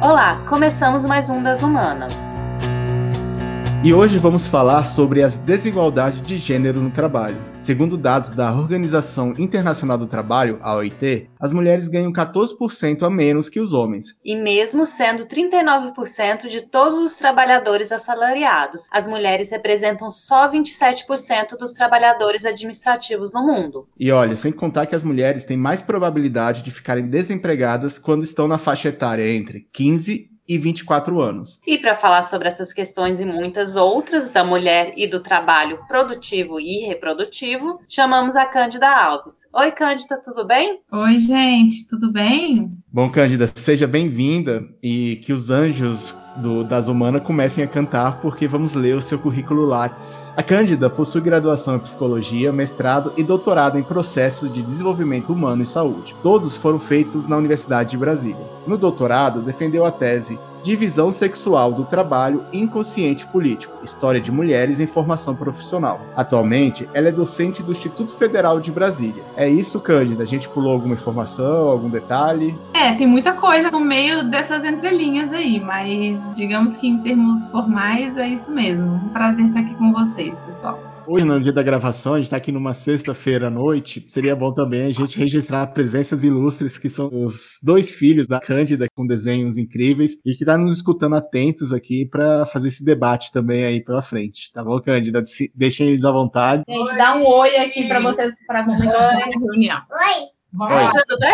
Olá, começamos mais um das Humanas. E hoje vamos falar sobre as desigualdades de gênero no trabalho. Segundo dados da Organização Internacional do Trabalho, a OIT, as mulheres ganham 14% a menos que os homens. E mesmo sendo 39% de todos os trabalhadores assalariados, as mulheres representam só 27% dos trabalhadores administrativos no mundo. E olha, sem contar que as mulheres têm mais probabilidade de ficarem desempregadas quando estão na faixa etária entre 15 e 24 anos. E para falar sobre essas questões e muitas outras da mulher e do trabalho produtivo e reprodutivo, chamamos a Cândida Alves. Oi, Cândida, tudo bem? Oi, gente, tudo bem? Bom, Cândida, seja bem-vinda e que os anjos do, das Humanas comecem a cantar, porque vamos ler o seu currículo Lattes. A Cândida possui graduação em Psicologia, mestrado e doutorado em Processos de Desenvolvimento Humano e Saúde. Todos foram feitos na Universidade de Brasília. No doutorado, defendeu a tese Divisão Sexual do Trabalho Inconsciente Político, História de Mulheres em Formação Profissional. Atualmente, ela é docente do Instituto Federal de Brasília. É isso, Cândida? A gente pulou alguma informação, algum detalhe? É, tem muita coisa no meio dessas entrelinhas aí, mas digamos que em termos formais é isso mesmo. Um prazer estar aqui com vocês, pessoal. Hoje, no dia da gravação, a gente está aqui numa sexta-feira à noite. Seria bom também a gente registrar presenças ilustres, que são os dois filhos da Cândida, com desenhos incríveis, e que está nos escutando atentos aqui para fazer esse debate também aí pela frente. Tá bom, Cândida? Deixem eles à vontade. Gente, dá um oi aqui para vocês, para a reunião. Oi! Vamos oi. lá. Tudo bem?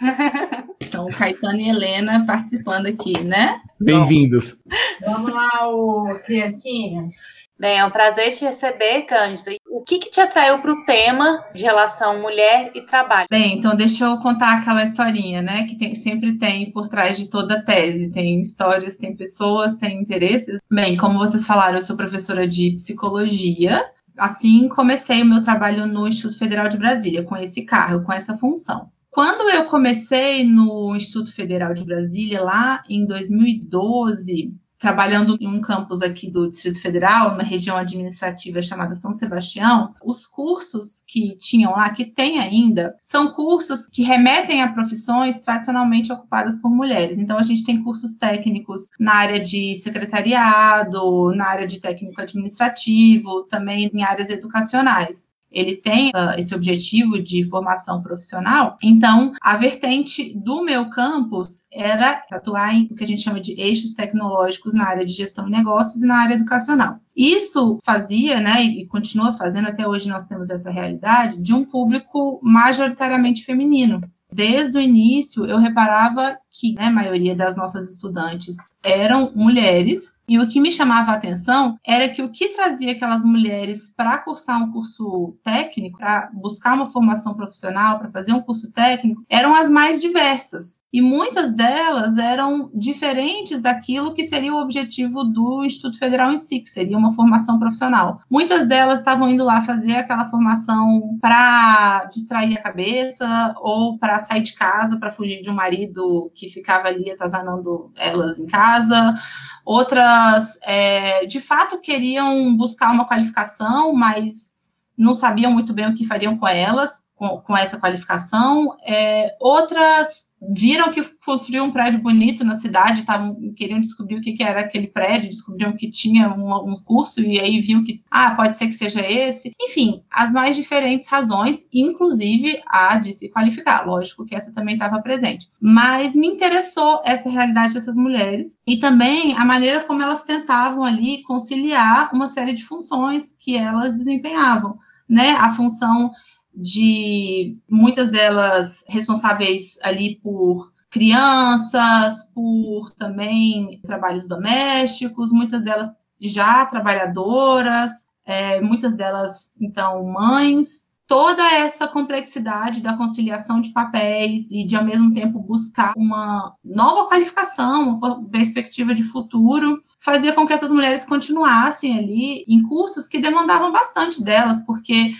São o Caetano e Helena participando aqui, né? Bem-vindos. Vamos lá, o criancinhas. Bem, é um prazer te receber, Cândida. O que, que te atraiu para o tema de relação mulher e trabalho? Bem, então deixa eu contar aquela historinha, né? Que tem, sempre tem por trás de toda tese. Tem histórias, tem pessoas, tem interesses. Bem, como vocês falaram, eu sou professora de psicologia. Assim, comecei o meu trabalho no Instituto Federal de Brasília, com esse cargo, com essa função. Quando eu comecei no Instituto Federal de Brasília, lá em 2012, trabalhando em um campus aqui do Distrito Federal, uma região administrativa chamada São Sebastião, os cursos que tinham lá, que tem ainda, são cursos que remetem a profissões tradicionalmente ocupadas por mulheres. Então, a gente tem cursos técnicos na área de secretariado, na área de técnico administrativo, também em áreas educacionais ele tem esse objetivo de formação profissional. Então, a vertente do meu campus era atuar em o que a gente chama de eixos tecnológicos na área de gestão de negócios e na área educacional. Isso fazia, né, e continua fazendo até hoje nós temos essa realidade de um público majoritariamente feminino. Desde o início, eu reparava que né, a maioria das nossas estudantes eram mulheres, e o que me chamava a atenção era que o que trazia aquelas mulheres para cursar um curso técnico, para buscar uma formação profissional, para fazer um curso técnico, eram as mais diversas. E muitas delas eram diferentes daquilo que seria o objetivo do Instituto Federal em si, que seria uma formação profissional. Muitas delas estavam indo lá fazer aquela formação para distrair a cabeça ou para sair de casa, para fugir de um marido que ficava ali atazanando elas em casa. Outras, é, de fato, queriam buscar uma qualificação, mas não sabiam muito bem o que fariam com elas, com, com essa qualificação. É, outras viram que construiu um prédio bonito na cidade, tavam, queriam descobrir o que, que era aquele prédio, descobriram que tinha um, um, curso e aí viu que, ah, pode ser que seja esse. Enfim, as mais diferentes razões, inclusive a de se qualificar. Lógico que essa também estava presente. Mas me interessou essa realidade dessas mulheres e também a maneira como elas tentavam ali conciliar uma série de funções que elas desempenhavam, né? A função de muitas delas responsáveis ali por crianças, por também trabalhos domésticos, muitas delas já trabalhadoras, é, muitas delas, então, mães. Toda essa complexidade da conciliação de papéis e de, ao mesmo tempo, buscar uma nova qualificação, uma perspectiva de futuro, fazia com que essas mulheres continuassem ali em cursos que demandavam bastante delas, porque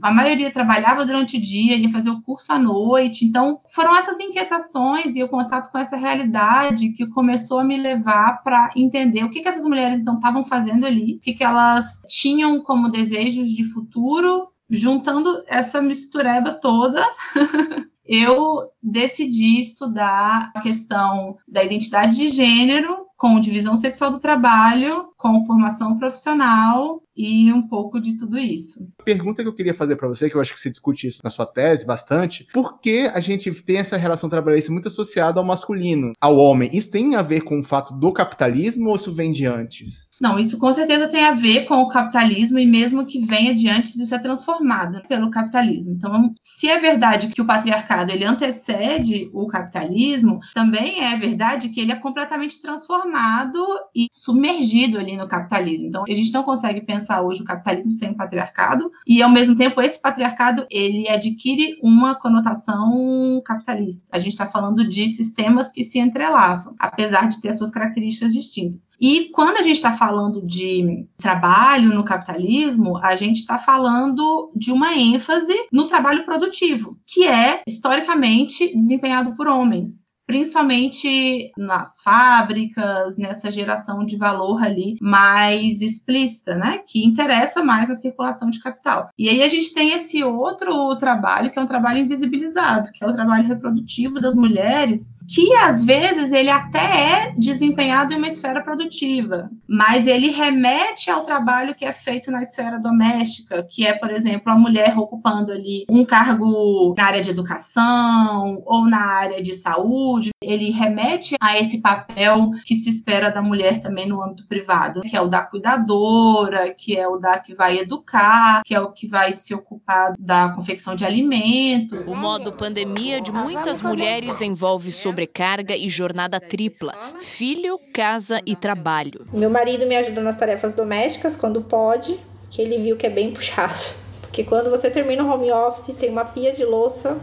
a maioria trabalhava durante o dia, ia fazer o curso à noite. Então, foram essas inquietações e o contato com essa realidade que começou a me levar para entender o que, que essas mulheres então estavam fazendo ali, o que, que elas tinham como desejos de futuro, juntando essa mistureba toda. eu decidi estudar a questão da identidade de gênero com divisão sexual do trabalho, com formação profissional e um pouco de tudo isso. A pergunta que eu queria fazer para você, que eu acho que você discute isso na sua tese bastante, por que a gente tem essa relação trabalhista muito associada ao masculino, ao homem? Isso tem a ver com o fato do capitalismo ou isso vem de antes? Não, isso com certeza tem a ver com o capitalismo e mesmo que venha de antes, isso é transformado pelo capitalismo. Então, se é verdade que o patriarcado ele antecede o capitalismo, também é verdade que ele é completamente transformado e submergido ali no capitalismo. Então, a gente não consegue pensar hoje o capitalismo sem patriarcado e ao mesmo tempo esse patriarcado ele adquire uma conotação capitalista. A gente está falando de sistemas que se entrelaçam, apesar de ter suas características distintas. E quando a gente está falando de trabalho no capitalismo, a gente está falando de uma ênfase no trabalho produtivo, que é historicamente desempenhado por homens principalmente nas fábricas, nessa geração de valor ali mais explícita, né? Que interessa mais a circulação de capital. E aí a gente tem esse outro trabalho, que é um trabalho invisibilizado, que é o trabalho reprodutivo das mulheres, que às vezes ele até é desempenhado em uma esfera produtiva, mas ele remete ao trabalho que é feito na esfera doméstica, que é, por exemplo, a mulher ocupando ali um cargo na área de educação ou na área de saúde. Ele remete a esse papel que se espera da mulher também no âmbito privado, que é o da cuidadora, que é o da que vai educar, que é o que vai se ocupar da confecção de alimentos. O modo pandemia de muitas mulheres envolve sobre sobrecarga e jornada tripla: filho, casa e trabalho. Meu marido me ajuda nas tarefas domésticas quando pode, que ele viu que é bem puxado. Porque quando você termina o home office, tem uma pia de louça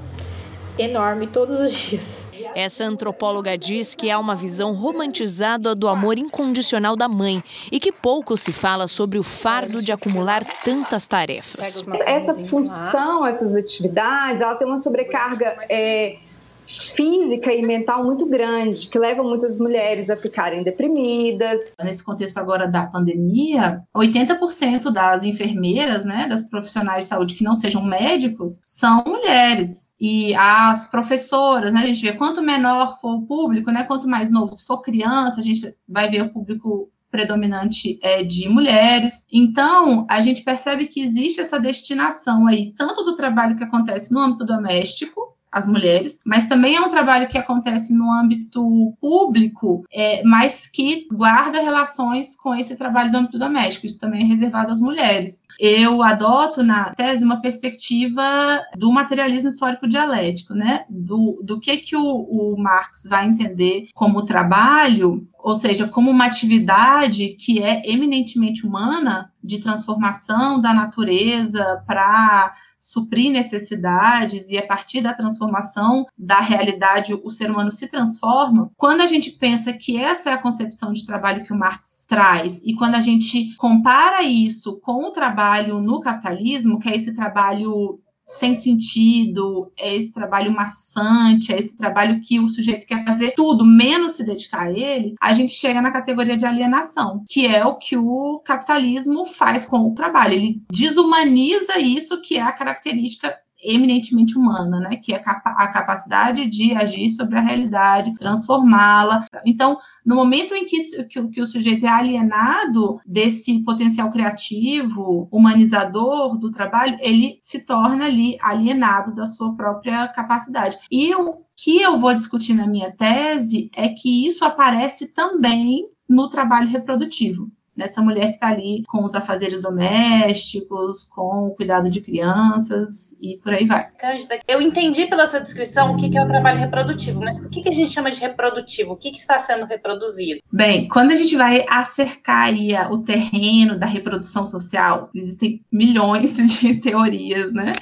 enorme todos os dias. Essa antropóloga diz que há uma visão romantizada do amor incondicional da mãe e que pouco se fala sobre o fardo de acumular tantas tarefas. Essa função, essas atividades, ela tem uma sobrecarga é, física e mental muito grande, que leva muitas mulheres a ficarem deprimidas. Nesse contexto agora da pandemia, 80% das enfermeiras, né, das profissionais de saúde que não sejam médicos, são mulheres. E as professoras, né, a gente vê quanto menor for o público, né, quanto mais novo, se for criança, a gente vai ver o público predominante é de mulheres. Então, a gente percebe que existe essa destinação aí, tanto do trabalho que acontece no âmbito doméstico, as mulheres, mas também é um trabalho que acontece no âmbito público, é, mas que guarda relações com esse trabalho do âmbito doméstico. Isso também é reservado às mulheres. Eu adoto na tese uma perspectiva do materialismo histórico dialético, né? Do, do que que o, o Marx vai entender como trabalho ou seja, como uma atividade que é eminentemente humana, de transformação da natureza para suprir necessidades e a partir da transformação da realidade o ser humano se transforma. Quando a gente pensa que essa é a concepção de trabalho que o Marx traz e quando a gente compara isso com o trabalho no capitalismo, que é esse trabalho sem sentido, é esse trabalho maçante, é esse trabalho que o sujeito quer fazer tudo, menos se dedicar a ele, a gente chega na categoria de alienação, que é o que o capitalismo faz com o trabalho. Ele desumaniza isso que é a característica eminentemente humana, né? Que é a capacidade de agir sobre a realidade, transformá-la. Então, no momento em que, que, que, o sujeito é alienado desse potencial criativo, humanizador do trabalho, ele se torna ali alienado da sua própria capacidade. E o que eu vou discutir na minha tese é que isso aparece também no trabalho reprodutivo nessa mulher que está ali com os afazeres domésticos, com o cuidado de crianças e por aí vai. Cândida, eu entendi pela sua descrição o que é o trabalho reprodutivo, mas o que a gente chama de reprodutivo? O que está sendo reproduzido? Bem, quando a gente vai acercar aí o terreno da reprodução social, existem milhões de teorias, né?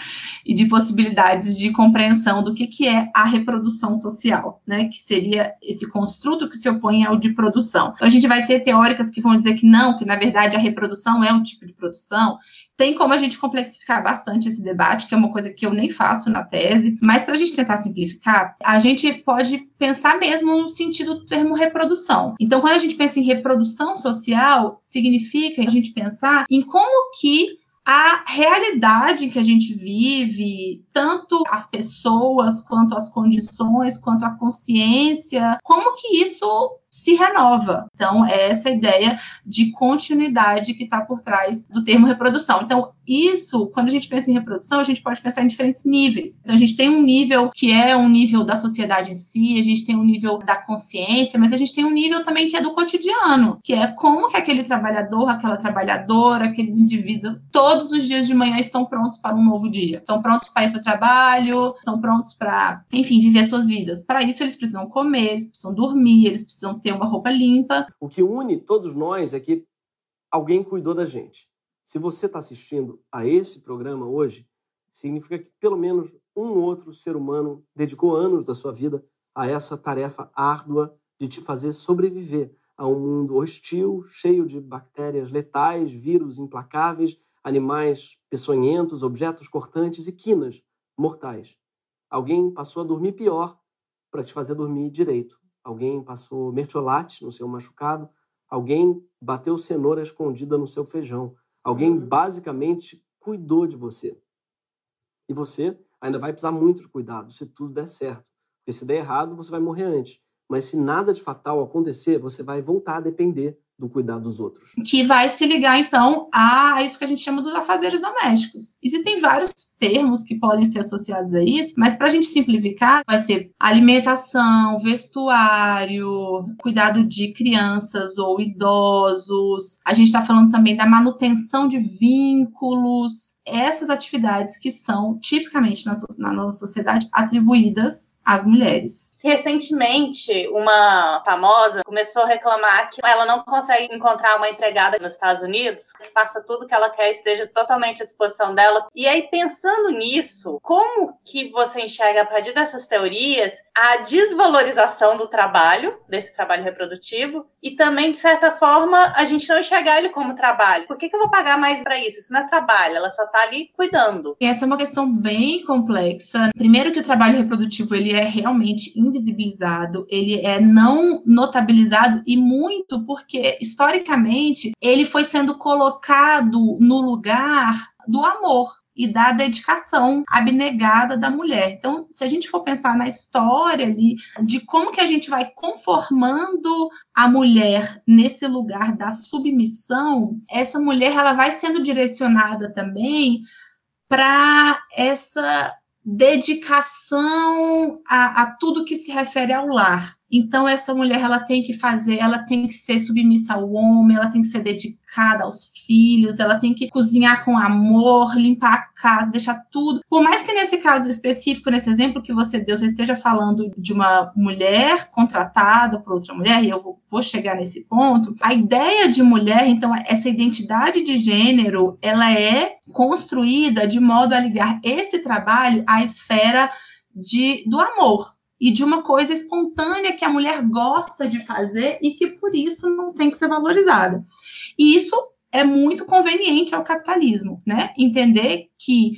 E de possibilidades de compreensão do que, que é a reprodução social, né? Que seria esse construto que se opõe ao de produção. Então, a gente vai ter teóricas que vão dizer que não que na verdade a reprodução é um tipo de produção. Tem como a gente complexificar bastante esse debate, que é uma coisa que eu nem faço na tese, mas para a gente tentar simplificar, a gente pode pensar mesmo no sentido do termo reprodução. Então, quando a gente pensa em reprodução social, significa a gente pensar em como que a realidade que a gente vive, tanto as pessoas, quanto as condições, quanto a consciência, como que isso se renova. Então, é essa ideia de continuidade que está por trás do termo reprodução. Então, isso, quando a gente pensa em reprodução, a gente pode pensar em diferentes níveis. Então, a gente tem um nível que é um nível da sociedade em si, a gente tem um nível da consciência, mas a gente tem um nível também que é do cotidiano, que é como que aquele trabalhador, aquela trabalhadora, aqueles indivíduos, todos os dias de manhã estão prontos para um novo dia. São prontos para ir para o trabalho, são prontos para, enfim, viver suas vidas. Para isso, eles precisam comer, eles precisam dormir, eles precisam ter uma roupa limpa. O que une todos nós é que alguém cuidou da gente. Se você está assistindo a esse programa hoje, significa que pelo menos um outro ser humano dedicou anos da sua vida a essa tarefa árdua de te fazer sobreviver a um mundo hostil, cheio de bactérias letais, vírus implacáveis, animais peçonhentos, objetos cortantes e quinas mortais. Alguém passou a dormir pior para te fazer dormir direito alguém passou mertiolate no seu machucado, alguém bateu cenoura escondida no seu feijão, alguém uhum. basicamente cuidou de você. E você ainda vai precisar muito de cuidado se tudo der certo. Porque se der errado, você vai morrer antes. Mas se nada de fatal acontecer, você vai voltar a depender do cuidado dos outros. Que vai se ligar, então, a isso que a gente chama dos afazeres domésticos. Existem vários termos que podem ser associados a isso, mas para a gente simplificar, vai ser alimentação, vestuário, cuidado de crianças ou idosos. A gente está falando também da manutenção de vínculos. Essas atividades que são tipicamente na, na nossa sociedade atribuídas às mulheres. Recentemente, uma famosa começou a reclamar que ela não consegue encontrar uma empregada nos Estados Unidos que faça tudo que ela quer, esteja totalmente à disposição dela. E aí, pensando nisso, como que você enxerga a partir dessas teorias a desvalorização do trabalho, desse trabalho reprodutivo, e também, de certa forma, a gente não enxergar ele como trabalho? Por que, que eu vou pagar mais para isso? Isso não é trabalho, ela só está ali cuidando. Essa é uma questão bem complexa. Primeiro que o trabalho reprodutivo ele é realmente invisibilizado, ele é não notabilizado e muito porque historicamente ele foi sendo colocado no lugar do amor e da dedicação abnegada da mulher. Então, se a gente for pensar na história ali de como que a gente vai conformando a mulher nesse lugar da submissão, essa mulher ela vai sendo direcionada também para essa dedicação a, a, tudo que se refere ao lar. Então essa mulher ela tem que fazer, ela tem que ser submissa ao homem, ela tem que ser dedicada aos filhos, ela tem que cozinhar com amor, limpar a casa, deixar tudo. Por mais que nesse caso específico, nesse exemplo que você deu, você esteja falando de uma mulher contratada por outra mulher, e eu vou, vou chegar nesse ponto, a ideia de mulher, então essa identidade de gênero, ela é construída de modo a ligar esse trabalho à esfera de, do amor e de uma coisa espontânea que a mulher gosta de fazer e que por isso não tem que ser valorizada. E isso é muito conveniente ao capitalismo, né? Entender que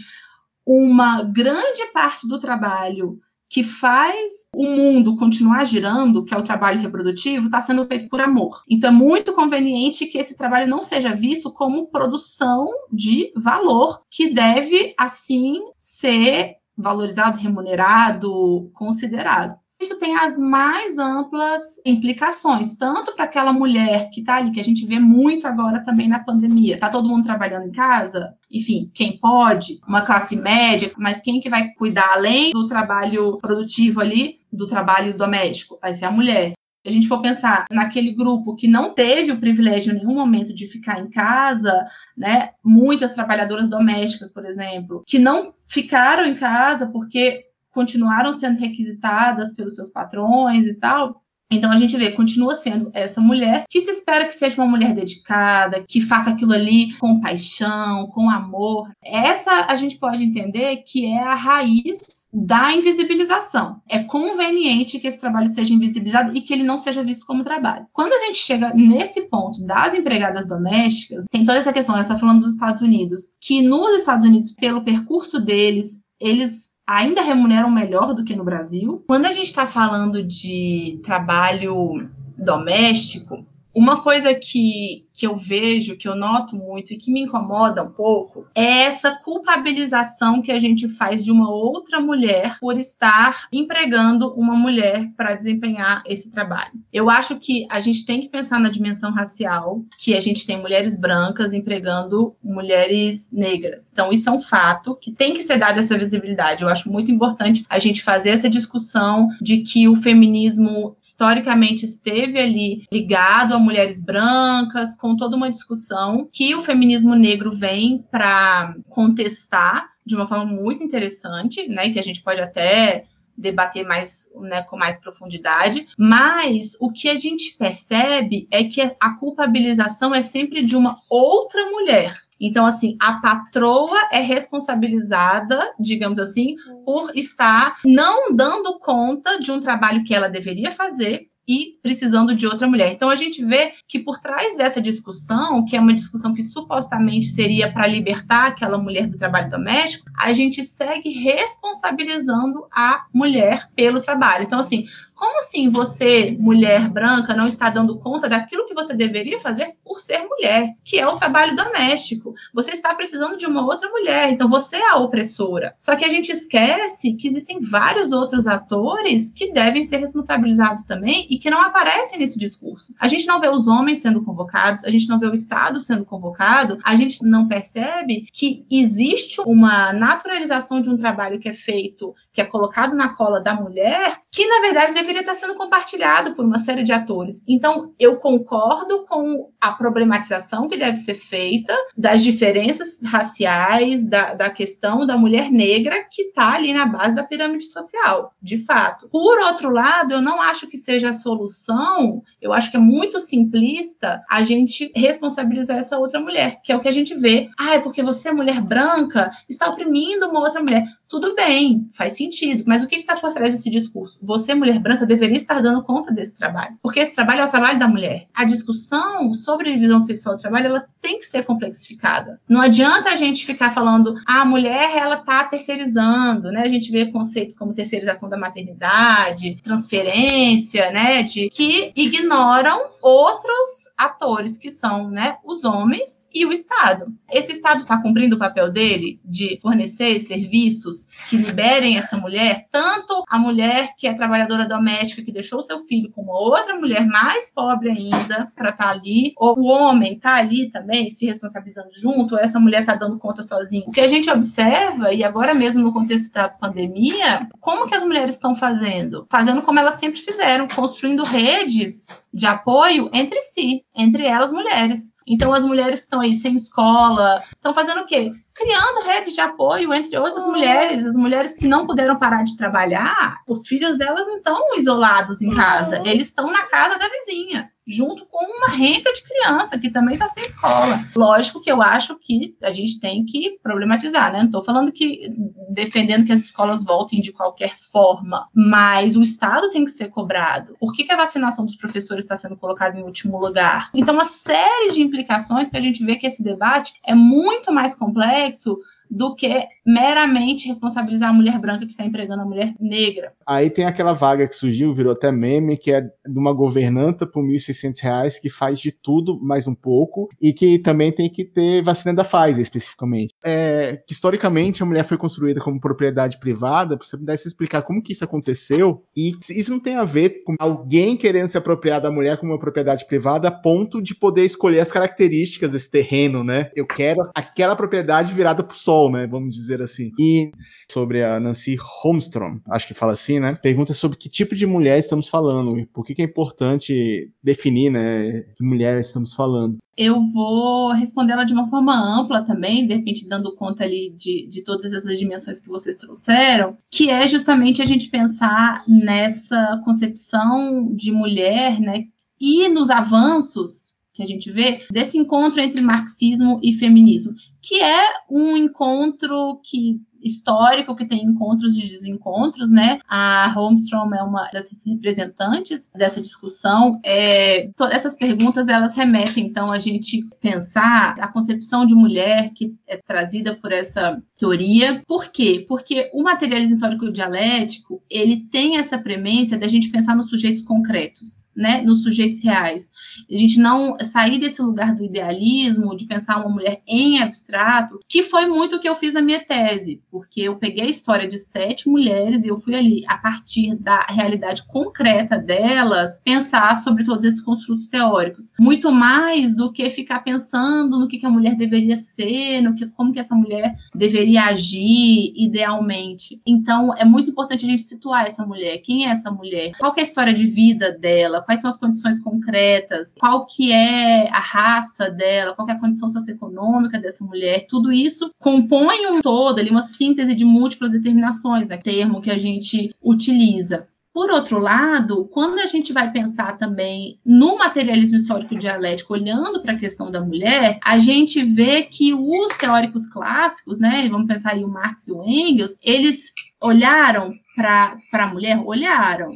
uma grande parte do trabalho que faz o mundo continuar girando, que é o trabalho reprodutivo, está sendo feito por amor. Então é muito conveniente que esse trabalho não seja visto como produção de valor, que deve, assim, ser valorizado, remunerado, considerado. Isso tem as mais amplas implicações, tanto para aquela mulher que está ali, que a gente vê muito agora também na pandemia. Está todo mundo trabalhando em casa? Enfim, quem pode, uma classe média, mas quem que vai cuidar além do trabalho produtivo ali, do trabalho doméstico? Vai ser a mulher. A gente for pensar naquele grupo que não teve o privilégio em nenhum momento de ficar em casa, né? Muitas trabalhadoras domésticas, por exemplo, que não ficaram em casa porque continuaram sendo requisitadas pelos seus patrões e tal, então a gente vê, continua sendo essa mulher que se espera que seja uma mulher dedicada, que faça aquilo ali com paixão, com amor. Essa a gente pode entender que é a raiz da invisibilização. É conveniente que esse trabalho seja invisibilizado e que ele não seja visto como trabalho. Quando a gente chega nesse ponto das empregadas domésticas, tem toda essa questão, essa está falando dos Estados Unidos, que nos Estados Unidos, pelo percurso deles, eles ainda remuneram melhor do que no Brasil. Quando a gente está falando de trabalho doméstico, uma coisa que que eu vejo, que eu noto muito e que me incomoda um pouco, é essa culpabilização que a gente faz de uma outra mulher por estar empregando uma mulher para desempenhar esse trabalho. Eu acho que a gente tem que pensar na dimensão racial, que a gente tem mulheres brancas empregando mulheres negras. Então, isso é um fato que tem que ser dada essa visibilidade. Eu acho muito importante a gente fazer essa discussão de que o feminismo historicamente esteve ali ligado a mulheres brancas, com toda uma discussão que o feminismo negro vem para contestar de uma forma muito interessante, né, que a gente pode até debater mais, né, com mais profundidade, mas o que a gente percebe é que a culpabilização é sempre de uma outra mulher. Então, assim, a patroa é responsabilizada, digamos assim, por estar não dando conta de um trabalho que ela deveria fazer, e precisando de outra mulher. Então a gente vê que por trás dessa discussão, que é uma discussão que supostamente seria para libertar aquela mulher do trabalho doméstico, a gente segue responsabilizando a mulher pelo trabalho. Então assim, como assim você, mulher branca, não está dando conta daquilo que você deveria fazer por ser mulher, que é o trabalho doméstico? Você está precisando de uma outra mulher, então você é a opressora. Só que a gente esquece que existem vários outros atores que devem ser responsabilizados também e que não aparecem nesse discurso. A gente não vê os homens sendo convocados, a gente não vê o Estado sendo convocado, a gente não percebe que existe uma naturalização de um trabalho que é feito, que é colocado na cola da mulher, que na verdade deveria deveria estar sendo compartilhado por uma série de atores. Então, eu concordo com a problematização que deve ser feita das diferenças raciais, da, da questão da mulher negra que está ali na base da pirâmide social, de fato. Por outro lado, eu não acho que seja a solução, eu acho que é muito simplista a gente responsabilizar essa outra mulher, que é o que a gente vê. Ah, é porque você é mulher branca, está oprimindo uma outra mulher. Tudo bem, faz sentido, mas o que está por trás desse discurso? Você, mulher branca, deveria estar dando conta desse trabalho, porque esse trabalho é o trabalho da mulher. A discussão sobre divisão sexual do trabalho, ela tem que ser complexificada. Não adianta a gente ficar falando, ah, a mulher, ela está terceirizando, né? A gente vê conceitos como terceirização da maternidade, transferência, né, de que ignoram outros atores que são, né, os homens e o Estado. Esse Estado está cumprindo o papel dele de fornecer serviços que liberem essa mulher, tanto a mulher que é trabalhadora doméstica, que deixou seu filho com uma outra mulher mais pobre ainda para estar tá ali, ou o homem está ali também se responsabilizando junto, ou essa mulher está dando conta sozinha. O que a gente observa, e agora mesmo no contexto da pandemia, como que as mulheres estão fazendo? Fazendo como elas sempre fizeram, construindo redes de apoio entre si, entre elas mulheres. Então, as mulheres que estão aí sem escola, estão fazendo o quê? Criando redes de apoio entre outras mulheres. As mulheres que não puderam parar de trabalhar, os filhos delas não estão isolados em casa, eles estão na casa da vizinha junto com uma renca de criança que também está sem escola. Lógico que eu acho que a gente tem que problematizar, né? Não estou falando que defendendo que as escolas voltem de qualquer forma, mas o Estado tem que ser cobrado. Por que, que a vacinação dos professores está sendo colocada em último lugar? Então, uma série de implicações que a gente vê que esse debate é muito mais complexo do que meramente responsabilizar a mulher branca que está empregando a mulher negra. Aí tem aquela vaga que surgiu, virou até meme, que é de uma governanta por R$ 1.600 que faz de tudo mais um pouco e que também tem que ter vacina da Pfizer especificamente. É, que historicamente a mulher foi construída como propriedade privada, para você pudesse explicar como que isso aconteceu e isso não tem a ver com alguém querendo se apropriar da mulher como uma propriedade privada a ponto de poder escolher as características desse terreno, né? Eu quero aquela propriedade virada pro sol, né? Vamos dizer assim. E sobre a Nancy Holmstrom, acho que fala assim, né? Pergunta sobre que tipo de mulher estamos falando, e por que, que é importante definir, né? Que mulher estamos falando. Eu vou responder ela de uma forma ampla também, de repente dando conta ali de, de todas essas dimensões que vocês trouxeram, que é justamente a gente pensar nessa concepção de mulher, né? E nos avanços que a gente vê desse encontro entre marxismo e feminismo, que é um encontro que histórico que tem encontros e desencontros, né? A Holmstrom é uma das representantes dessa discussão. É, todas essas perguntas elas remetem então a gente pensar a concepção de mulher que é trazida por essa teoria. Por quê? Porque o materialismo histórico dialético ele tem essa premência da gente pensar nos sujeitos concretos, né? Nos sujeitos reais. A gente não sair desse lugar do idealismo, de pensar uma mulher em abstrato, que foi muito o que eu fiz na minha tese, porque eu peguei a história de sete mulheres e eu fui ali, a partir da realidade concreta delas, pensar sobre todos esses construtos teóricos. Muito mais do que ficar pensando no que, que a mulher deveria ser, no que, como que essa mulher deveria agir idealmente. Então, é muito importante a gente situar essa mulher. Quem é essa mulher? Qual é a história de vida dela? Quais são as condições concretas? Qual que é a raça dela? Qual é a condição socioeconômica dessa mulher? Tudo isso compõe um todo, ali, uma síntese de múltiplas determinações, né? termo que a gente utiliza. Por outro lado, quando a gente vai pensar também no materialismo histórico dialético, olhando para a questão da mulher, a gente vê que os teóricos clássicos, né, vamos pensar aí o Marx e o Engels, eles olharam para a mulher? Olharam.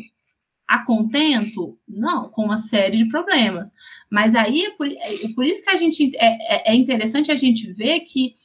A contento? Não, com uma série de problemas. Mas aí, é por, é por isso que a gente é, é, é interessante a gente ver que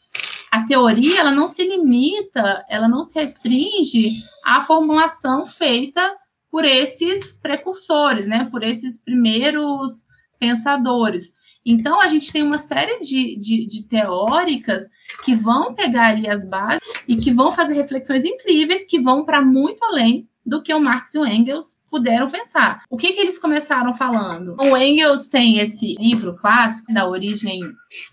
a teoria ela não se limita, ela não se restringe à formulação feita por esses precursores, né, por esses primeiros pensadores. Então, a gente tem uma série de, de, de, teóricas que vão pegar ali as bases e que vão fazer reflexões incríveis que vão para muito além do que o Marx e o Engels puderam pensar. O que, que eles começaram falando? O Engels tem esse livro clássico da origem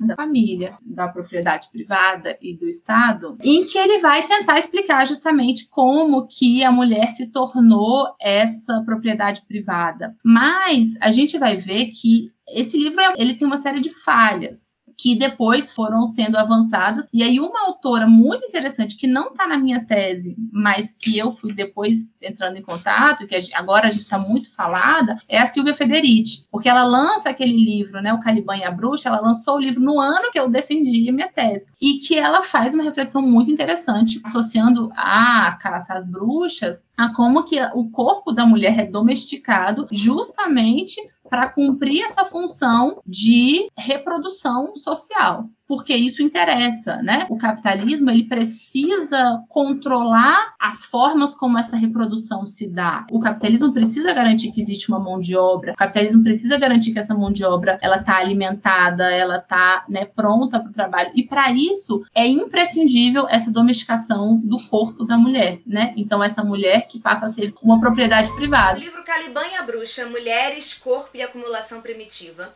da família, da propriedade privada e do Estado, em que ele vai tentar explicar justamente como que a mulher se tornou essa propriedade privada. Mas a gente vai ver que esse livro ele tem uma série de falhas que depois foram sendo avançadas. E aí, uma autora muito interessante, que não está na minha tese, mas que eu fui depois entrando em contato, que agora a gente está muito falada, é a Silvia Federici, porque ela lança aquele livro, né, O Caliban e a Bruxa, ela lançou o livro no ano que eu defendi a minha tese, e que ela faz uma reflexão muito interessante, associando a caça às bruxas a como que o corpo da mulher é domesticado justamente para cumprir essa função de reprodução social porque isso interessa, né? O capitalismo ele precisa controlar as formas como essa reprodução se dá. O capitalismo precisa garantir que existe uma mão de obra. O capitalismo precisa garantir que essa mão de obra ela está alimentada, ela está né, pronta para o trabalho. E para isso é imprescindível essa domesticação do corpo da mulher, né? Então essa mulher que passa a ser uma propriedade privada. O livro Caliban e a Bruxa, Mulheres, Corpo e Acumulação Primitiva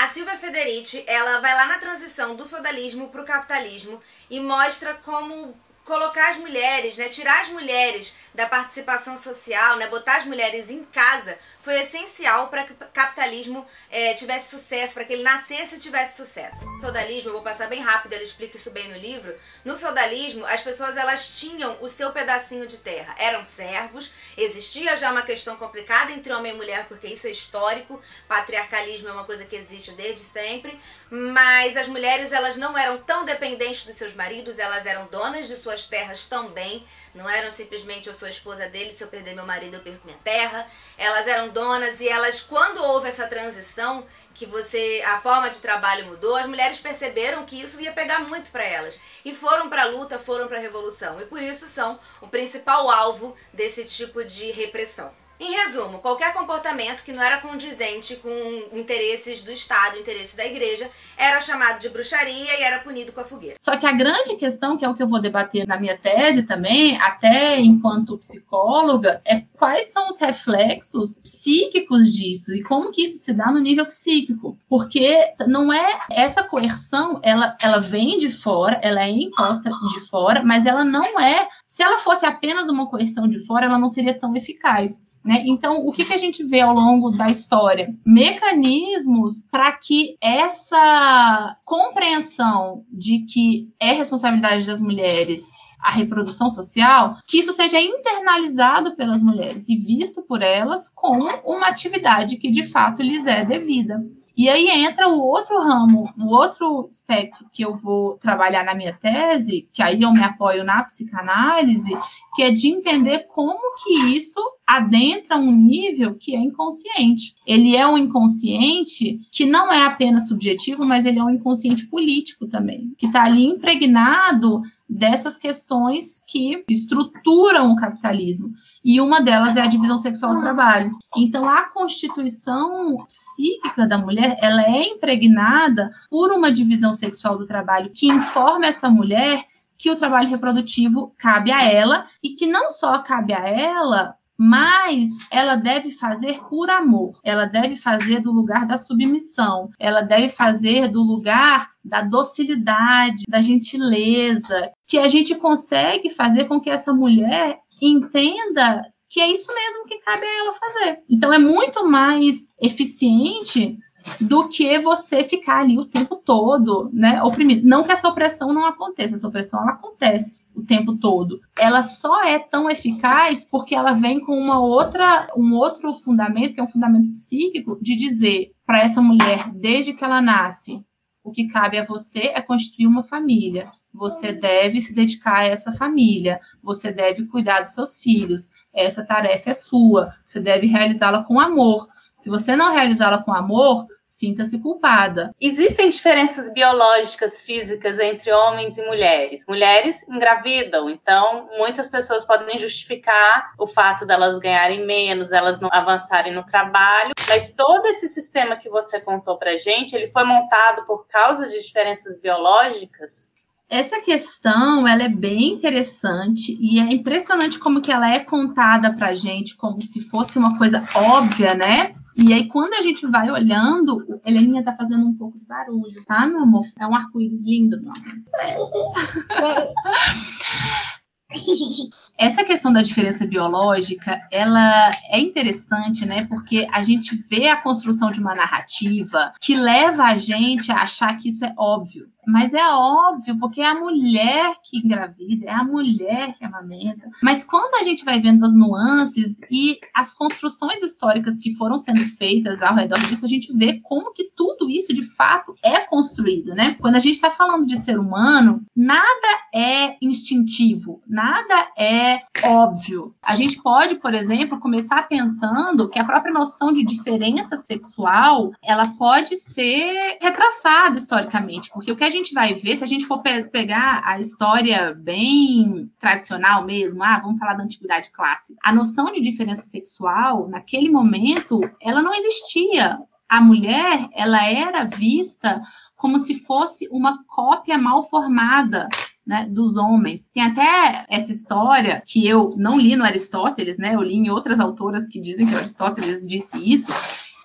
a Silvia Federici, ela vai lá na transição do feudalismo para o capitalismo e mostra como colocar as mulheres, né, tirar as mulheres da participação social, né, botar as mulheres em casa, foi essencial para que o capitalismo é, tivesse sucesso, para que ele nascesse e tivesse sucesso. No feudalismo, eu vou passar bem rápido, ele explica isso bem no livro. No feudalismo, as pessoas elas tinham o seu pedacinho de terra, eram servos, existia já uma questão complicada entre homem e mulher, porque isso é histórico, patriarcalismo é uma coisa que existe desde sempre, mas as mulheres elas não eram tão dependentes dos seus maridos, elas eram donas de suas terras também, não eram simplesmente eu sou esposa dele, se eu perder meu marido eu perco minha terra. Elas eram donas e elas quando houve essa transição, que você a forma de trabalho mudou, as mulheres perceberam que isso ia pegar muito para elas e foram para a luta, foram para a revolução e por isso são o principal alvo desse tipo de repressão. Em resumo, qualquer comportamento que não era condizente com interesses do Estado, interesses da igreja, era chamado de bruxaria e era punido com a fogueira. Só que a grande questão, que é o que eu vou debater na minha tese também, até enquanto psicóloga, é quais são os reflexos psíquicos disso e como que isso se dá no nível psíquico. Porque não é essa coerção, ela, ela vem de fora, ela é imposta de fora, mas ela não é. Se ela fosse apenas uma coerção de fora, ela não seria tão eficaz. Né? Então, o que, que a gente vê ao longo da história? Mecanismos para que essa compreensão de que é responsabilidade das mulheres a reprodução social, que isso seja internalizado pelas mulheres e visto por elas como uma atividade que de fato lhes é devida. E aí entra o outro ramo, o outro espectro que eu vou trabalhar na minha tese, que aí eu me apoio na psicanálise, que é de entender como que isso adentra um nível que é inconsciente. Ele é um inconsciente que não é apenas subjetivo, mas ele é um inconsciente político também, que está ali impregnado dessas questões que estruturam o capitalismo. E uma delas é a divisão sexual do trabalho. Então, a constituição psíquica da mulher, ela é impregnada por uma divisão sexual do trabalho que informa essa mulher que o trabalho reprodutivo cabe a ela e que não só cabe a ela, mas ela deve fazer por amor, ela deve fazer do lugar da submissão, ela deve fazer do lugar da docilidade, da gentileza, que a gente consegue fazer com que essa mulher entenda que é isso mesmo que cabe a ela fazer. Então é muito mais eficiente do que você ficar ali o tempo todo, né, oprimido. Não que essa opressão não aconteça, essa opressão ela acontece o tempo todo. Ela só é tão eficaz porque ela vem com uma outra, um outro fundamento, que é um fundamento psíquico, de dizer para essa mulher, desde que ela nasce, o que cabe a você é construir uma família. Você deve se dedicar a essa família. Você deve cuidar dos seus filhos. Essa tarefa é sua. Você deve realizá-la com amor. Se você não realizá-la com amor, sinta-se culpada. Existem diferenças biológicas, físicas entre homens e mulheres. Mulheres engravidam, então muitas pessoas podem justificar o fato delas ganharem menos, elas não avançarem no trabalho, mas todo esse sistema que você contou pra gente, ele foi montado por causa de diferenças biológicas? Essa questão, ela é bem interessante e é impressionante como que ela é contada pra gente como se fosse uma coisa óbvia, né? E aí, quando a gente vai olhando, Heleninha tá fazendo um pouco de barulho, tá, meu amor? É um arco-íris lindo, meu amor. Essa questão da diferença biológica, ela é interessante, né? Porque a gente vê a construção de uma narrativa que leva a gente a achar que isso é óbvio. Mas é óbvio, porque é a mulher que engravida, é a mulher que amamenta. Mas quando a gente vai vendo as nuances e as construções históricas que foram sendo feitas ao redor disso, a gente vê como que tudo isso de fato é construído, né? Quando a gente está falando de ser humano, nada é instintivo, nada é óbvio. A gente pode, por exemplo, começar pensando que a própria noção de diferença sexual, ela pode ser retraçada historicamente, porque o que a gente vai ver, se a gente for pe pegar a história bem tradicional mesmo, ah, vamos falar da antiguidade clássica, a noção de diferença sexual, naquele momento, ela não existia. A mulher, ela era vista como se fosse uma cópia mal formada né, dos homens. Tem até essa história que eu não li no Aristóteles, né? Eu li em outras autoras que dizem que Aristóteles disse isso,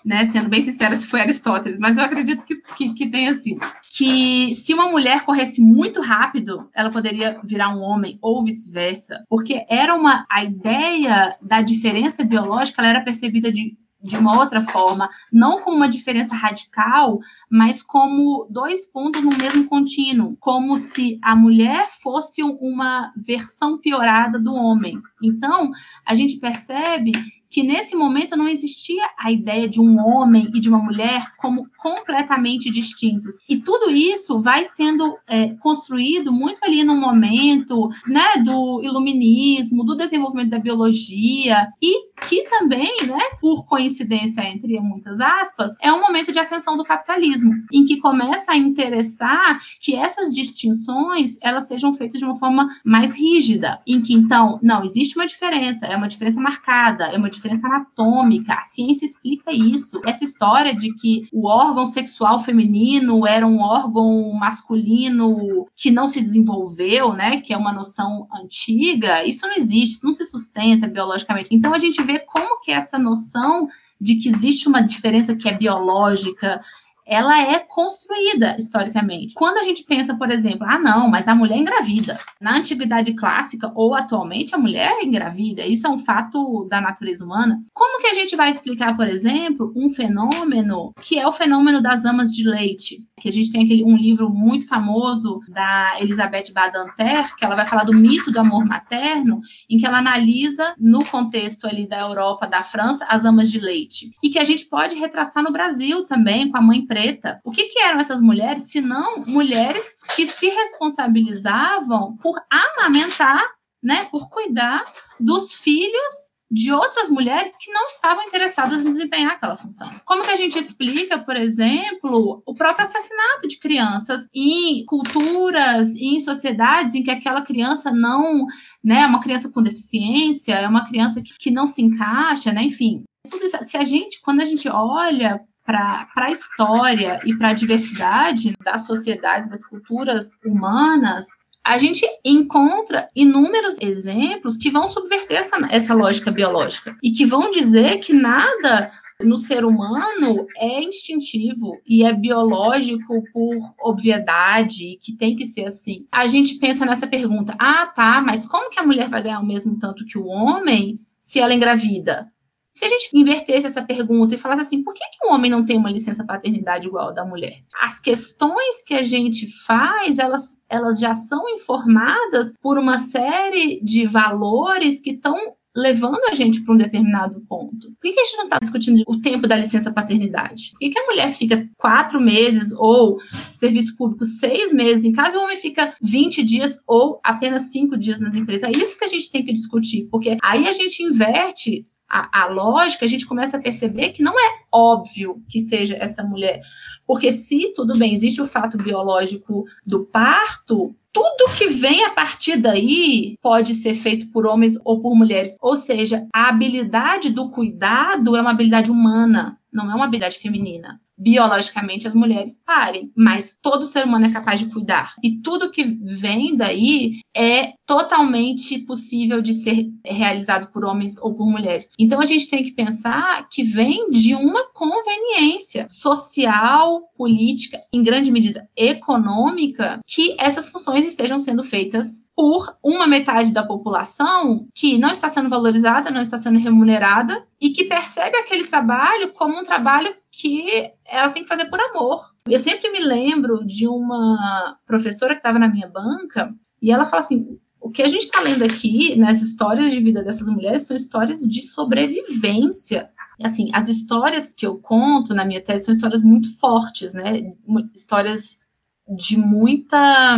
né, sendo bem sincera, se foi Aristóteles, mas eu acredito que, que, que tenha sido. Que se uma mulher corresse muito rápido, ela poderia virar um homem, ou vice-versa. Porque era uma. A ideia da diferença biológica ela era percebida de de uma outra forma, não como uma diferença radical, mas como dois pontos no mesmo contínuo, como se a mulher fosse uma versão piorada do homem. Então, a gente percebe que nesse momento não existia a ideia de um homem e de uma mulher como completamente distintos. E tudo isso vai sendo é, construído muito ali no momento né, do iluminismo, do desenvolvimento da biologia, e que também, né, por coincidência entre muitas aspas, é um momento de ascensão do capitalismo, em que começa a interessar que essas distinções elas sejam feitas de uma forma mais rígida, em que então, não, existe uma diferença, é uma diferença marcada, é uma diferença anatômica. A ciência explica isso. Essa história de que o órgão sexual feminino era um órgão masculino que não se desenvolveu, né? Que é uma noção antiga. Isso não existe, não se sustenta biologicamente. Então a gente vê como que essa noção de que existe uma diferença que é biológica ela é construída historicamente. Quando a gente pensa, por exemplo, ah, não, mas a mulher engravida. Na antiguidade clássica ou atualmente, a mulher engravida. Isso é um fato da natureza humana. Como que a gente vai explicar, por exemplo, um fenômeno que é o fenômeno das amas de leite? Que a gente tem aquele, um livro muito famoso da Elizabeth Badanter, que ela vai falar do mito do amor materno, em que ela analisa, no contexto ali da Europa, da França, as amas de leite. E que a gente pode retraçar no Brasil também, com a mãe preta. O que, que eram essas mulheres, se não mulheres que se responsabilizavam por amamentar, né, por cuidar dos filhos de outras mulheres que não estavam interessadas em desempenhar aquela função. Como que a gente explica, por exemplo, o próprio assassinato de crianças em culturas, em sociedades em que aquela criança não, né, é uma criança com deficiência, é uma criança que, não se encaixa, né, enfim. Isso, se a gente, quando a gente olha para a história e para a diversidade das sociedades, das culturas humanas, a gente encontra inúmeros exemplos que vão subverter essa, essa lógica biológica e que vão dizer que nada no ser humano é instintivo e é biológico por obviedade, que tem que ser assim. A gente pensa nessa pergunta: ah, tá, mas como que a mulher vai ganhar o mesmo tanto que o homem se ela engravida? Se a gente invertesse essa pergunta e falasse assim, por que, que um homem não tem uma licença paternidade igual a da mulher? As questões que a gente faz, elas, elas já são informadas por uma série de valores que estão levando a gente para um determinado ponto. Por que, a gente não está discutindo o tempo da licença paternidade? Por que, que a mulher fica quatro meses ou serviço público seis meses em casa e o homem fica 20 dias ou apenas cinco dias nas empresas? É isso que a gente tem que discutir, porque aí a gente inverte a, a, lógica, a gente começa a perceber que não é óbvio que seja essa mulher. Porque se, tudo bem, existe o fato biológico do parto, tudo que vem a partir daí pode ser feito por homens ou por mulheres. Ou seja, a habilidade do cuidado é uma habilidade humana, não é uma habilidade feminina biologicamente as mulheres parem, mas todo ser humano é capaz de cuidar. E tudo que vem daí é totalmente possível de ser realizado por homens ou por mulheres. Então a gente tem que pensar que vem de uma conveniência social, política, em grande medida econômica, que essas funções estejam sendo feitas por uma metade da população que não está sendo valorizada, não está sendo remunerada e que percebe aquele trabalho como um trabalho que ela tem que fazer por amor. Eu sempre me lembro de uma professora que estava na minha banca e ela fala assim: o que a gente está lendo aqui nas histórias de vida dessas mulheres são histórias de sobrevivência. Assim, as histórias que eu conto na minha tese são histórias muito fortes, né? Histórias de muita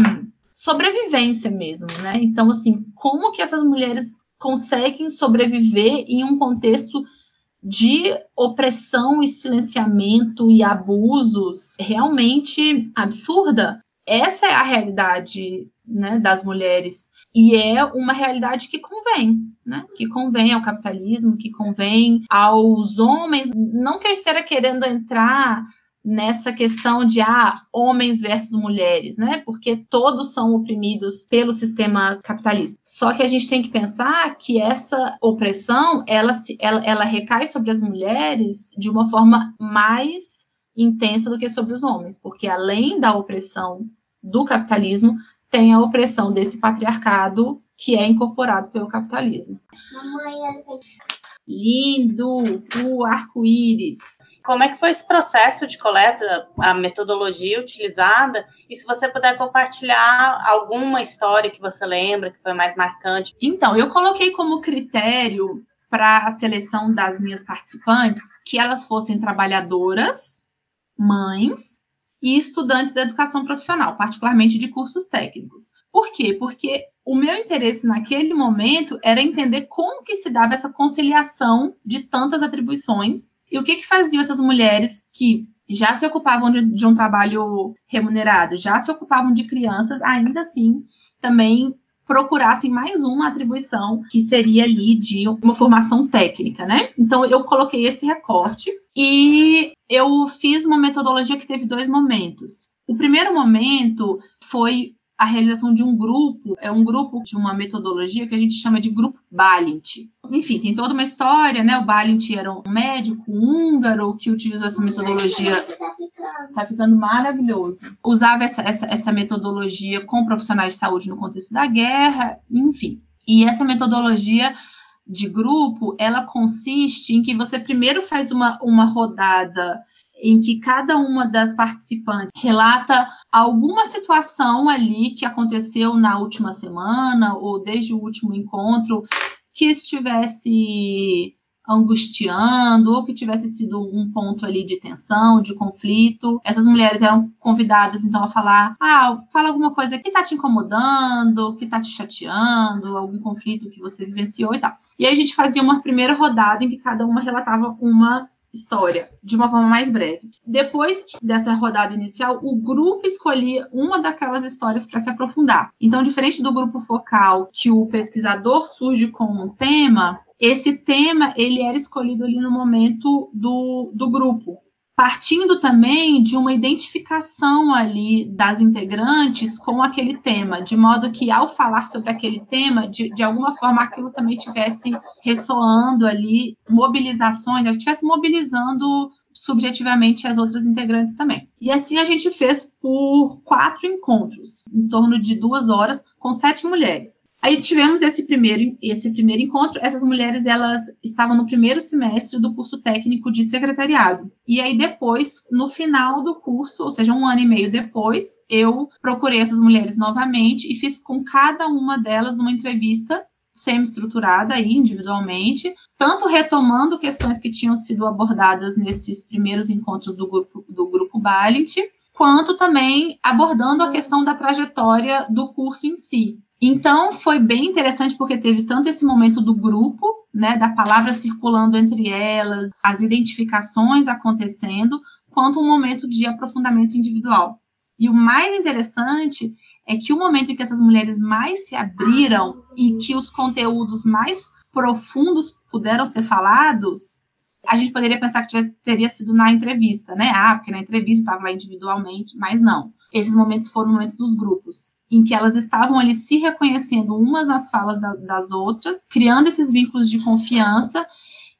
sobrevivência mesmo, né? Então, assim, como que essas mulheres conseguem sobreviver em um contexto de opressão e silenciamento e abusos realmente absurda? Essa é a realidade né, das mulheres. E é uma realidade que convém, né? Que convém ao capitalismo, que convém aos homens. Não que eu esteja querendo entrar nessa questão de ah, homens versus mulheres, né? Porque todos são oprimidos pelo sistema capitalista. Só que a gente tem que pensar que essa opressão ela, ela, ela recai sobre as mulheres de uma forma mais intensa do que sobre os homens, porque além da opressão do capitalismo, tem a opressão desse patriarcado que é incorporado pelo capitalismo. Mamãe, Lindo, o arco-íris como é que foi esse processo de coleta, a metodologia utilizada, e se você puder compartilhar alguma história que você lembra que foi mais marcante. Então, eu coloquei como critério para a seleção das minhas participantes que elas fossem trabalhadoras, mães e estudantes da educação profissional, particularmente de cursos técnicos. Por quê? Porque o meu interesse naquele momento era entender como que se dava essa conciliação de tantas atribuições e o que, que faziam essas mulheres que já se ocupavam de, de um trabalho remunerado, já se ocupavam de crianças, ainda assim também procurassem mais uma atribuição que seria ali de uma formação técnica, né? Então eu coloquei esse recorte e eu fiz uma metodologia que teve dois momentos. O primeiro momento foi a realização de um grupo, é um grupo de uma metodologia que a gente chama de grupo Balint. Enfim, tem toda uma história, né? O Balint era um médico húngaro que utilizou essa metodologia Tá ficando maravilhoso. Usava essa, essa, essa metodologia com profissionais de saúde no contexto da guerra, enfim. E essa metodologia de grupo, ela consiste em que você primeiro faz uma, uma rodada em que cada uma das participantes relata alguma situação ali que aconteceu na última semana ou desde o último encontro que estivesse angustiando ou que tivesse sido um ponto ali de tensão, de conflito. Essas mulheres eram convidadas então a falar: "Ah, fala alguma coisa que tá te incomodando, que tá te chateando, algum conflito que você vivenciou e tal". E aí a gente fazia uma primeira rodada em que cada uma relatava uma história de uma forma mais breve. Depois dessa rodada inicial, o grupo escolhia uma daquelas histórias para se aprofundar. Então, diferente do grupo focal, que o pesquisador surge com um tema, esse tema ele era escolhido ali no momento do, do grupo partindo também de uma identificação ali das integrantes com aquele tema, de modo que ao falar sobre aquele tema, de, de alguma forma aquilo também tivesse ressoando ali, mobilizações, estivesse mobilizando subjetivamente as outras integrantes também. E assim a gente fez por quatro encontros, em torno de duas horas, com sete mulheres. Aí tivemos esse primeiro, esse primeiro encontro. Essas mulheres elas estavam no primeiro semestre do curso técnico de secretariado. E aí depois, no final do curso, ou seja, um ano e meio depois, eu procurei essas mulheres novamente e fiz com cada uma delas uma entrevista semi-estruturada aí individualmente, tanto retomando questões que tinham sido abordadas nesses primeiros encontros do grupo do grupo Balint, quanto também abordando a questão da trajetória do curso em si. Então, foi bem interessante porque teve tanto esse momento do grupo, né, da palavra circulando entre elas, as identificações acontecendo, quanto um momento de aprofundamento individual. E o mais interessante é que o momento em que essas mulheres mais se abriram e que os conteúdos mais profundos puderam ser falados, a gente poderia pensar que tivesse, teria sido na entrevista, né? Ah, porque na entrevista estava lá individualmente, mas não. Esses momentos foram momentos dos grupos, em que elas estavam ali se reconhecendo umas nas falas da, das outras, criando esses vínculos de confiança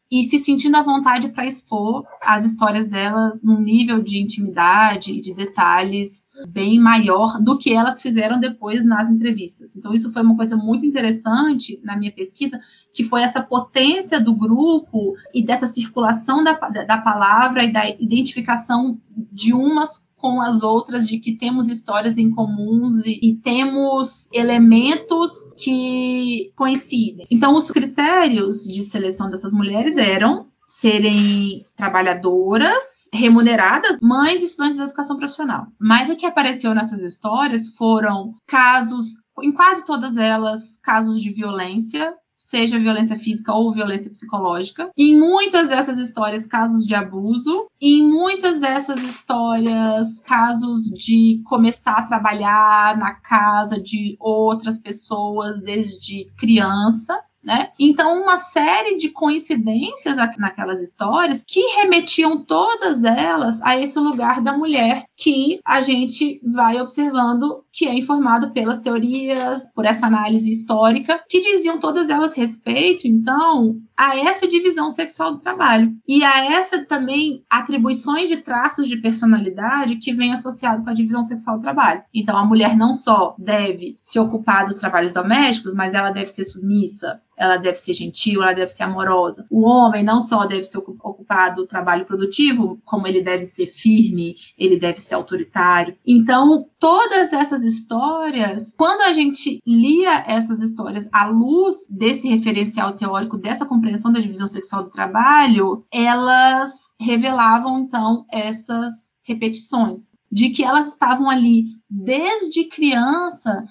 e se sentindo à vontade para expor as histórias delas num nível de intimidade e de detalhes bem maior do que elas fizeram depois nas entrevistas. Então, isso foi uma coisa muito interessante na minha pesquisa, que foi essa potência do grupo e dessa circulação da, da palavra e da identificação de umas com as outras de que temos histórias em comuns e, e, temos elementos que coincidem. Então, os critérios de seleção dessas mulheres eram serem trabalhadoras, remuneradas, mães e estudantes de educação profissional. Mas o que apareceu nessas histórias foram casos, em quase todas elas, casos de violência seja violência física ou violência psicológica. Em muitas dessas histórias, casos de abuso. Em muitas dessas histórias, casos de começar a trabalhar na casa de outras pessoas desde criança né? Então, uma série de coincidências naquelas histórias que remetiam todas elas a esse lugar da mulher que a gente vai observando que é informado pelas teorias, por essa análise histórica, que diziam todas elas respeito, então, a essa divisão sexual do trabalho e a essa também atribuições de traços de personalidade que vem associado com a divisão sexual do trabalho. Então, a mulher não só deve se ocupar dos trabalhos domésticos, mas ela deve ser submissa, ela deve ser gentil, ela deve ser amorosa. O homem não só deve se ocupar do trabalho produtivo, como ele deve ser firme, ele deve ser autoritário. Então, todas essas histórias, quando a gente lia essas histórias à luz desse referencial teórico, dessa compreensão da divisão sexual do trabalho, elas revelavam então essas repetições de que elas estavam ali desde criança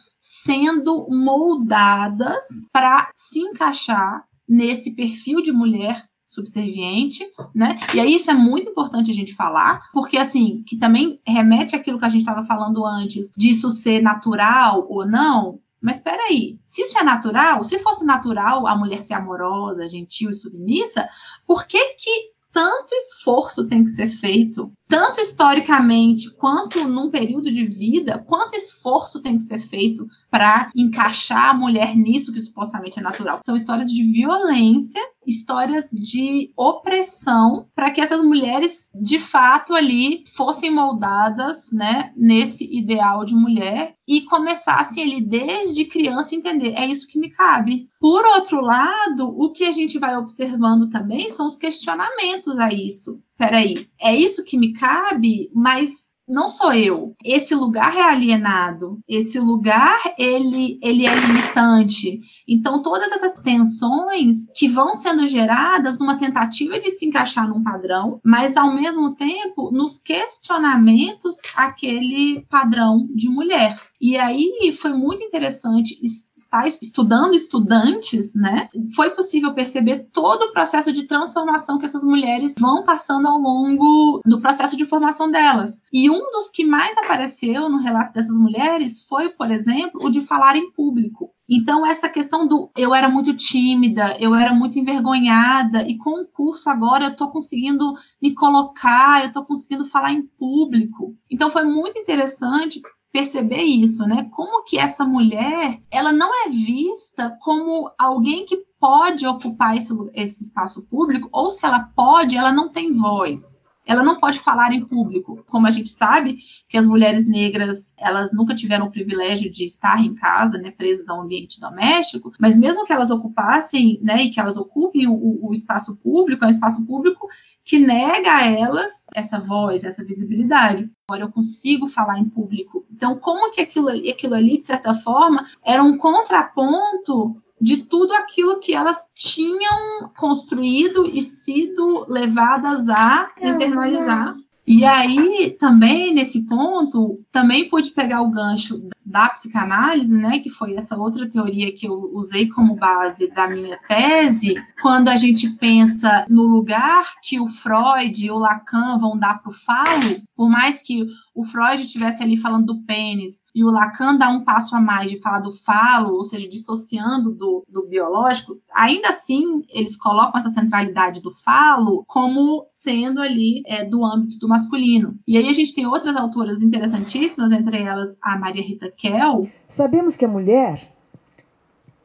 sendo moldadas para se encaixar nesse perfil de mulher subserviente, né? E aí isso é muito importante a gente falar, porque assim, que também remete àquilo que a gente estava falando antes, disso ser natural ou não. Mas espera aí, se isso é natural, se fosse natural a mulher ser amorosa, gentil e submissa, por que que tanto esforço tem que ser feito tanto historicamente quanto num período de vida, quanto esforço tem que ser feito para encaixar a mulher nisso que supostamente é natural. São histórias de violência, histórias de opressão, para que essas mulheres de fato ali fossem moldadas, né, nesse ideal de mulher e começassem ali desde criança a entender, é isso que me cabe. Por outro lado, o que a gente vai observando também são os questionamentos a isso. Peraí, é isso que me cabe, mas não sou eu. Esse lugar é alienado. Esse lugar ele ele é limitante. Então todas essas tensões que vão sendo geradas numa tentativa de se encaixar num padrão, mas ao mesmo tempo nos questionamentos aquele padrão de mulher. E aí foi muito interessante estar estudando estudantes, né? Foi possível perceber todo o processo de transformação que essas mulheres vão passando ao longo do processo de formação delas. E um dos que mais apareceu no relato dessas mulheres foi, por exemplo, o de falar em público. Então, essa questão do eu era muito tímida, eu era muito envergonhada, e com o curso agora eu estou conseguindo me colocar, eu estou conseguindo falar em público. Então, foi muito interessante perceber isso, né? Como que essa mulher, ela não é vista como alguém que pode ocupar esse, esse espaço público, ou se ela pode, ela não tem voz ela não pode falar em público. Como a gente sabe que as mulheres negras, elas nunca tiveram o privilégio de estar em casa, né, presas ao ambiente doméstico, mas mesmo que elas ocupassem, né, e que elas ocupem o, o espaço público, é um espaço público que nega a elas essa voz, essa visibilidade. Agora eu consigo falar em público. Então, como que aquilo aquilo ali de certa forma, era um contraponto de tudo aquilo que elas tinham construído e sido levadas a internalizar. E aí, também, nesse ponto, também pude pegar o gancho da psicanálise, né, que foi essa outra teoria que eu usei como base da minha tese, quando a gente pensa no lugar que o Freud e o Lacan vão dar para o falo, por mais que o Freud estivesse ali falando do pênis e o Lacan dá um passo a mais de falar do falo, ou seja, dissociando do, do biológico, ainda assim eles colocam essa centralidade do falo como sendo ali é, do âmbito do masculino. E aí a gente tem outras autoras interessantíssimas, entre elas a Maria Rita Kell. Sabemos que a mulher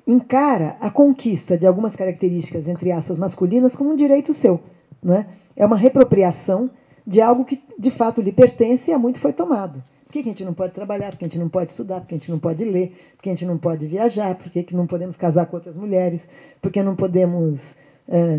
encara a conquista de algumas características, entre aspas, masculinas, como um direito seu. Né? É uma repropriação de algo que de fato lhe pertence e há muito foi tomado. Por que a gente não pode trabalhar? Por que a gente não pode estudar? Por que a gente não pode ler? Por que a gente não pode viajar? Por que, não podemos casar com outras mulheres? Por que não podemos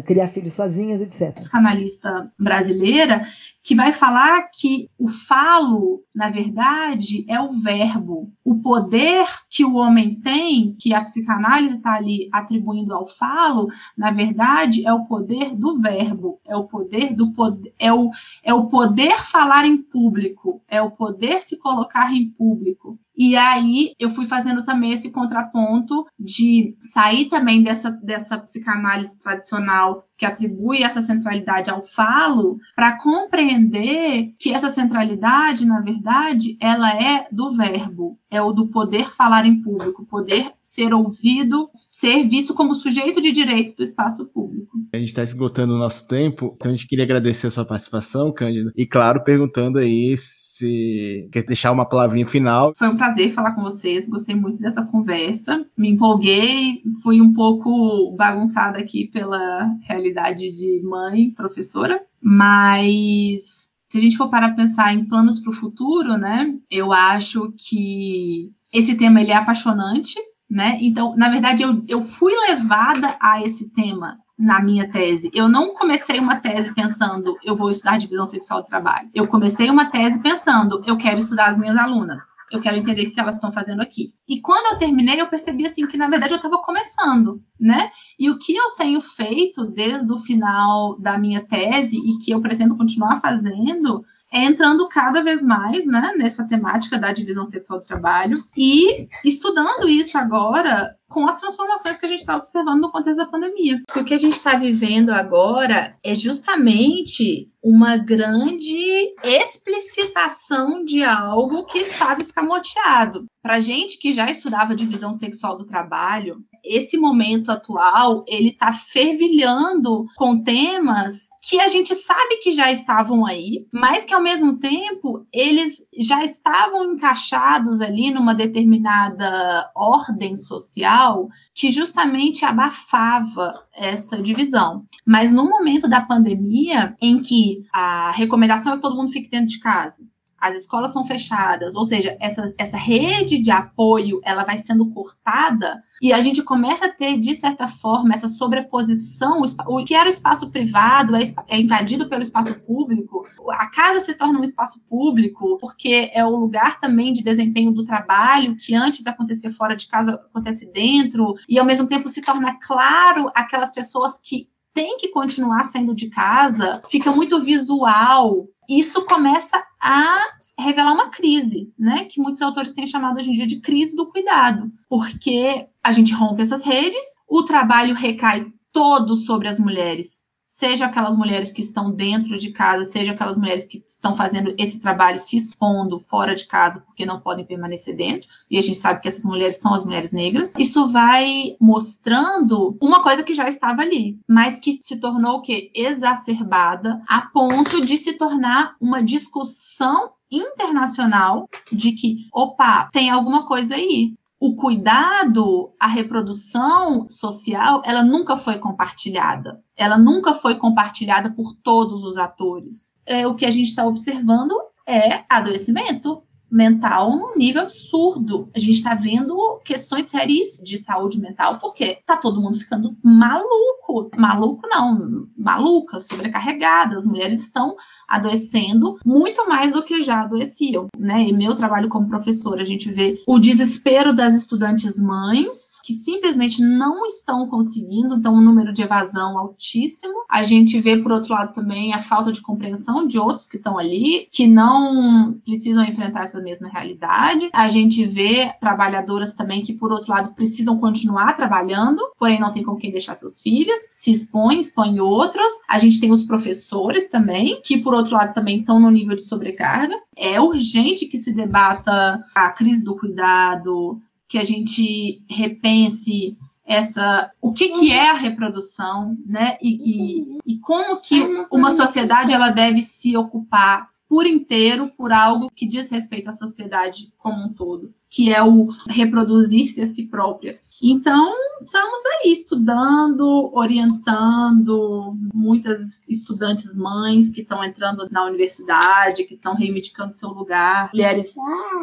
criar filhos sozinhas, etc. Psicanalista brasileira que vai falar que o falo, na verdade, é o verbo. O poder que o homem tem, que a psicanálise está ali atribuindo ao falo, na verdade, é o poder do verbo, é o poder do é o, é o poder falar em público, é o poder se colocar em público. E aí eu fui fazendo também esse contraponto de sair também dessa, dessa psicanálise tradicional que atribui essa centralidade ao falo, para compreender que essa centralidade, na verdade, ela é do verbo, é o do poder falar em público, poder ser ouvido, ser visto como sujeito de direito do espaço público. A gente está esgotando o nosso tempo, então a gente queria agradecer a sua participação, Cândida, e claro, perguntando aí se quer deixar uma palavrinha final. Foi um prazer falar com vocês, gostei muito dessa conversa, me empolguei, fui um pouco bagunçada aqui pela realidade de mãe, professora, mas se a gente for parar pensar em planos para o futuro, né, eu acho que esse tema ele é apaixonante, né? Então, na verdade, eu, eu fui levada a esse tema na minha tese. Eu não comecei uma tese pensando, eu vou estudar divisão sexual do trabalho. Eu comecei uma tese pensando, eu quero estudar as minhas alunas. Eu quero entender o que elas estão fazendo aqui. E quando eu terminei, eu percebi assim que na verdade eu estava começando, né? E o que eu tenho feito desde o final da minha tese e que eu pretendo continuar fazendo é entrando cada vez mais né, nessa temática da divisão sexual do trabalho e estudando isso agora com as transformações que a gente está observando no contexto da pandemia. O que a gente está vivendo agora é justamente uma grande explicitação de algo que estava escamoteado. Para gente que já estudava divisão sexual do trabalho, esse momento atual ele está fervilhando com temas que a gente sabe que já estavam aí, mas que ao mesmo tempo eles já estavam encaixados ali numa determinada ordem social que justamente abafava essa divisão. Mas no momento da pandemia, em que a recomendação é que todo mundo fique dentro de casa, as escolas são fechadas, ou seja, essa, essa rede de apoio ela vai sendo cortada e a gente começa a ter, de certa forma, essa sobreposição, o que era o espaço privado é, é invadido pelo espaço público, a casa se torna um espaço público, porque é o lugar também de desempenho do trabalho, que antes acontecia fora de casa, acontece dentro, e ao mesmo tempo se torna claro aquelas pessoas que têm que continuar saindo de casa, fica muito visual isso começa a revelar uma crise, né? Que muitos autores têm chamado hoje em dia de crise do cuidado, porque a gente rompe essas redes, o trabalho recai todo sobre as mulheres seja aquelas mulheres que estão dentro de casa, seja aquelas mulheres que estão fazendo esse trabalho se expondo fora de casa porque não podem permanecer dentro, e a gente sabe que essas mulheres são as mulheres negras. Isso vai mostrando uma coisa que já estava ali, mas que se tornou o quê? Exacerbada a ponto de se tornar uma discussão internacional de que, opa, tem alguma coisa aí o cuidado, a reprodução social, ela nunca foi compartilhada. Ela nunca foi compartilhada por todos os atores. É, o que a gente está observando é adoecimento mental num nível absurdo. A gente está vendo questões seríssimas de saúde mental, porque tá todo mundo ficando maluco. Maluco não, maluca, sobrecarregada. As mulheres estão adoecendo muito mais do que já adoeciam, né? E meu trabalho como professora, a gente vê o desespero das estudantes mães, que simplesmente não estão conseguindo, então um número de evasão altíssimo. A gente vê, por outro lado, também a falta de compreensão de outros que estão ali, que não precisam enfrentar essa mesma realidade. A gente vê trabalhadoras também que, por outro lado, precisam continuar trabalhando, porém não tem com quem deixar seus filhos, se expõem, expõem outros. A gente tem os professores também, que, por outro lado, também estão no nível de sobrecarga. É urgente que se debata a crise do cuidado, que a gente repense essa o que, que é a reprodução, né? E, e, e como que uma sociedade ela deve se ocupar por inteiro por algo que diz respeito à sociedade como um todo, que é o reproduzir-se a si própria. Então, estamos aí estudando, orientando muitas estudantes mães que estão entrando na universidade, que estão reivindicando seu lugar, mulheres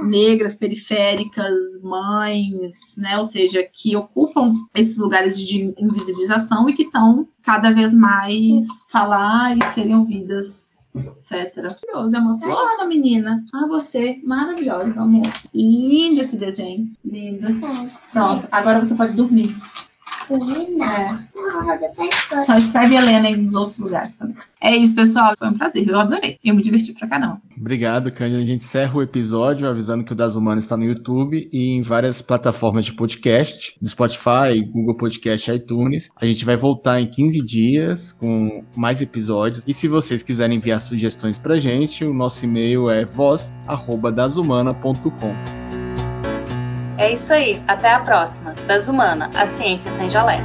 negras, periféricas, mães, né, ou seja, que ocupam esses lugares de invisibilização e que estão cada vez mais falar e serem ouvidas etc. Maravilhoso, é uma flor, uma menina. Ah, você, maravilhosa, amor. Lindo esse desenho. Lindo. Pronto, agora você pode dormir. Só escreve Helena aí nos outros lugares também. É isso, pessoal. Foi um prazer. Eu adorei. Eu me diverti pra caramba. Obrigado, Cândida. A gente encerra o episódio avisando que o Das Humanas está no YouTube e em várias plataformas de podcast, no Spotify, Google Podcast, iTunes. A gente vai voltar em 15 dias com mais episódios. E se vocês quiserem enviar sugestões pra gente, o nosso e-mail é voz@dasumana.com. É isso aí. Até a próxima. Das Humana, a ciência sem jalé.